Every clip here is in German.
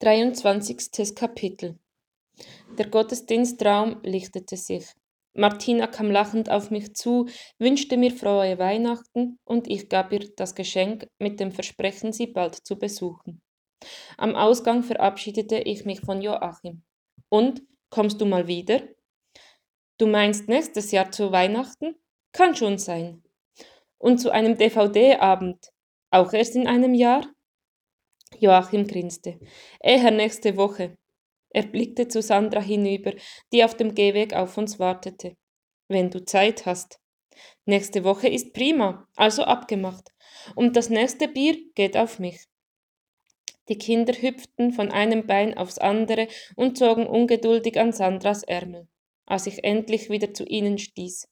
23. Kapitel Der Gottesdienstraum lichtete sich. Martina kam lachend auf mich zu, wünschte mir frohe Weihnachten und ich gab ihr das Geschenk mit dem Versprechen, sie bald zu besuchen. Am Ausgang verabschiedete ich mich von Joachim. Und, kommst du mal wieder? Du meinst nächstes Jahr zu Weihnachten? Kann schon sein. Und zu einem DVD-Abend? Auch erst in einem Jahr? Joachim grinste. Eher nächste Woche. Er blickte zu Sandra hinüber, die auf dem Gehweg auf uns wartete. Wenn du Zeit hast. Nächste Woche ist prima, also abgemacht. Und das nächste Bier geht auf mich. Die Kinder hüpften von einem Bein aufs andere und zogen ungeduldig an Sandras Ärmel, als ich endlich wieder zu ihnen stieß.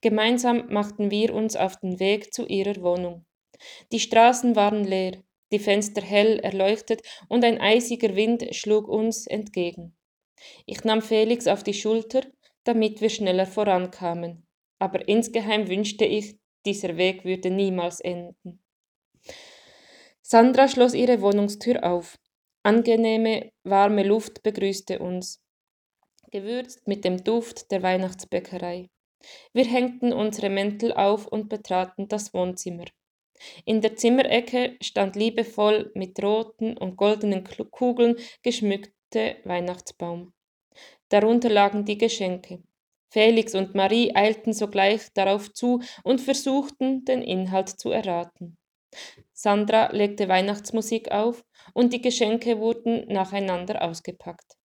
Gemeinsam machten wir uns auf den Weg zu ihrer Wohnung. Die Straßen waren leer, die Fenster hell erleuchtet und ein eisiger Wind schlug uns entgegen. Ich nahm Felix auf die Schulter, damit wir schneller vorankamen, aber insgeheim wünschte ich, dieser Weg würde niemals enden. Sandra schloss ihre Wohnungstür auf. Angenehme, warme Luft begrüßte uns, gewürzt mit dem Duft der Weihnachtsbäckerei. Wir hängten unsere Mäntel auf und betraten das Wohnzimmer. In der Zimmerecke stand liebevoll mit roten und goldenen Kugeln geschmückte Weihnachtsbaum. Darunter lagen die Geschenke. Felix und Marie eilten sogleich darauf zu und versuchten, den Inhalt zu erraten. Sandra legte Weihnachtsmusik auf und die Geschenke wurden nacheinander ausgepackt.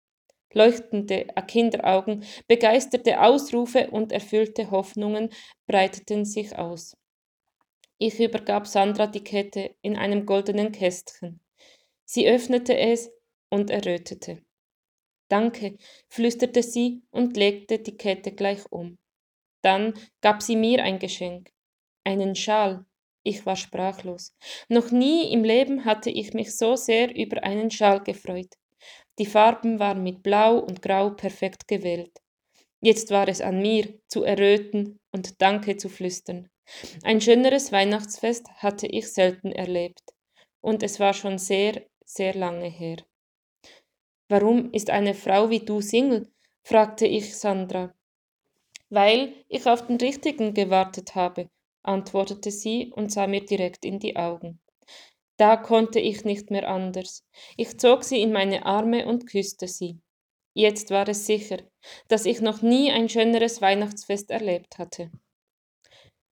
Leuchtende Kinderaugen, begeisterte Ausrufe und erfüllte Hoffnungen breiteten sich aus. Ich übergab Sandra die Kette in einem goldenen Kästchen. Sie öffnete es und errötete. Danke, flüsterte sie und legte die Kette gleich um. Dann gab sie mir ein Geschenk, einen Schal. Ich war sprachlos. Noch nie im Leben hatte ich mich so sehr über einen Schal gefreut. Die Farben waren mit Blau und Grau perfekt gewählt. Jetzt war es an mir, zu erröten und Danke zu flüstern. Ein schöneres Weihnachtsfest hatte ich selten erlebt, und es war schon sehr, sehr lange her. Warum ist eine Frau wie du Single? fragte ich Sandra. Weil ich auf den richtigen gewartet habe, antwortete sie und sah mir direkt in die Augen. Da konnte ich nicht mehr anders. Ich zog sie in meine Arme und küsste sie. Jetzt war es sicher, dass ich noch nie ein schöneres Weihnachtsfest erlebt hatte.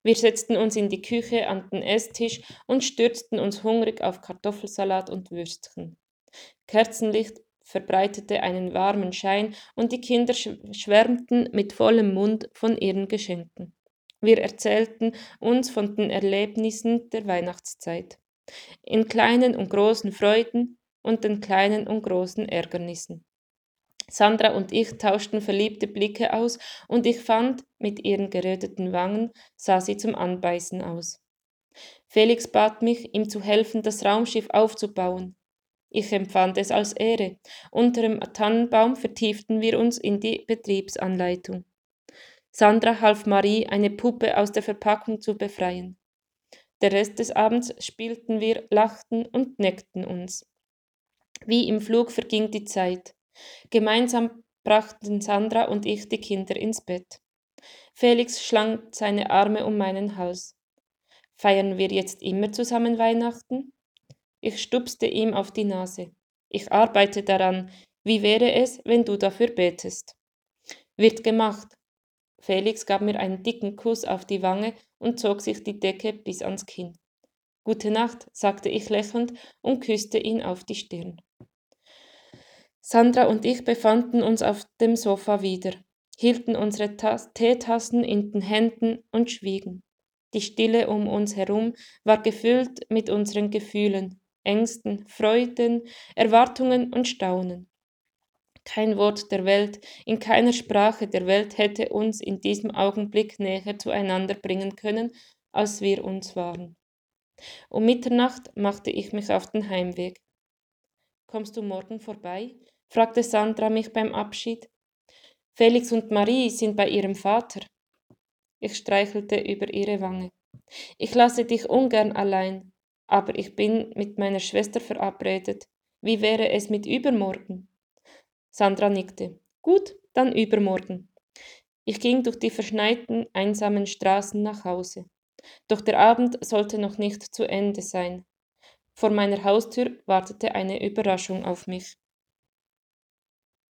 Wir setzten uns in die Küche an den Esstisch und stürzten uns hungrig auf Kartoffelsalat und Würstchen. Kerzenlicht verbreitete einen warmen Schein und die Kinder schwärmten mit vollem Mund von ihren Geschenken. Wir erzählten uns von den Erlebnissen der Weihnachtszeit, in kleinen und großen Freuden und den kleinen und großen Ärgernissen. Sandra und ich tauschten verliebte Blicke aus, und ich fand, mit ihren geröteten Wangen sah sie zum Anbeißen aus. Felix bat mich, ihm zu helfen, das Raumschiff aufzubauen. Ich empfand es als Ehre. Unter dem Tannenbaum vertieften wir uns in die Betriebsanleitung. Sandra half Marie, eine Puppe aus der Verpackung zu befreien. Der Rest des Abends spielten wir, lachten und neckten uns. Wie im Flug verging die Zeit. Gemeinsam brachten Sandra und ich die Kinder ins Bett. Felix schlang seine Arme um meinen Hals. Feiern wir jetzt immer zusammen Weihnachten? Ich stupste ihm auf die Nase. Ich arbeite daran. Wie wäre es, wenn du dafür betest? Wird gemacht. Felix gab mir einen dicken Kuss auf die Wange und zog sich die Decke bis ans Kinn. Gute Nacht, sagte ich lächelnd und küsste ihn auf die Stirn. Sandra und ich befanden uns auf dem Sofa wieder, hielten unsere Tas Teetassen in den Händen und schwiegen. Die Stille um uns herum war gefüllt mit unseren Gefühlen, Ängsten, Freuden, Erwartungen und Staunen. Kein Wort der Welt, in keiner Sprache der Welt hätte uns in diesem Augenblick näher zueinander bringen können, als wir uns waren. Um Mitternacht machte ich mich auf den Heimweg. Kommst du morgen vorbei? Fragte Sandra mich beim Abschied. Felix und Marie sind bei ihrem Vater. Ich streichelte über ihre Wange. Ich lasse dich ungern allein, aber ich bin mit meiner Schwester verabredet. Wie wäre es mit übermorgen? Sandra nickte. Gut, dann übermorgen. Ich ging durch die verschneiten, einsamen Straßen nach Hause. Doch der Abend sollte noch nicht zu Ende sein. Vor meiner Haustür wartete eine Überraschung auf mich.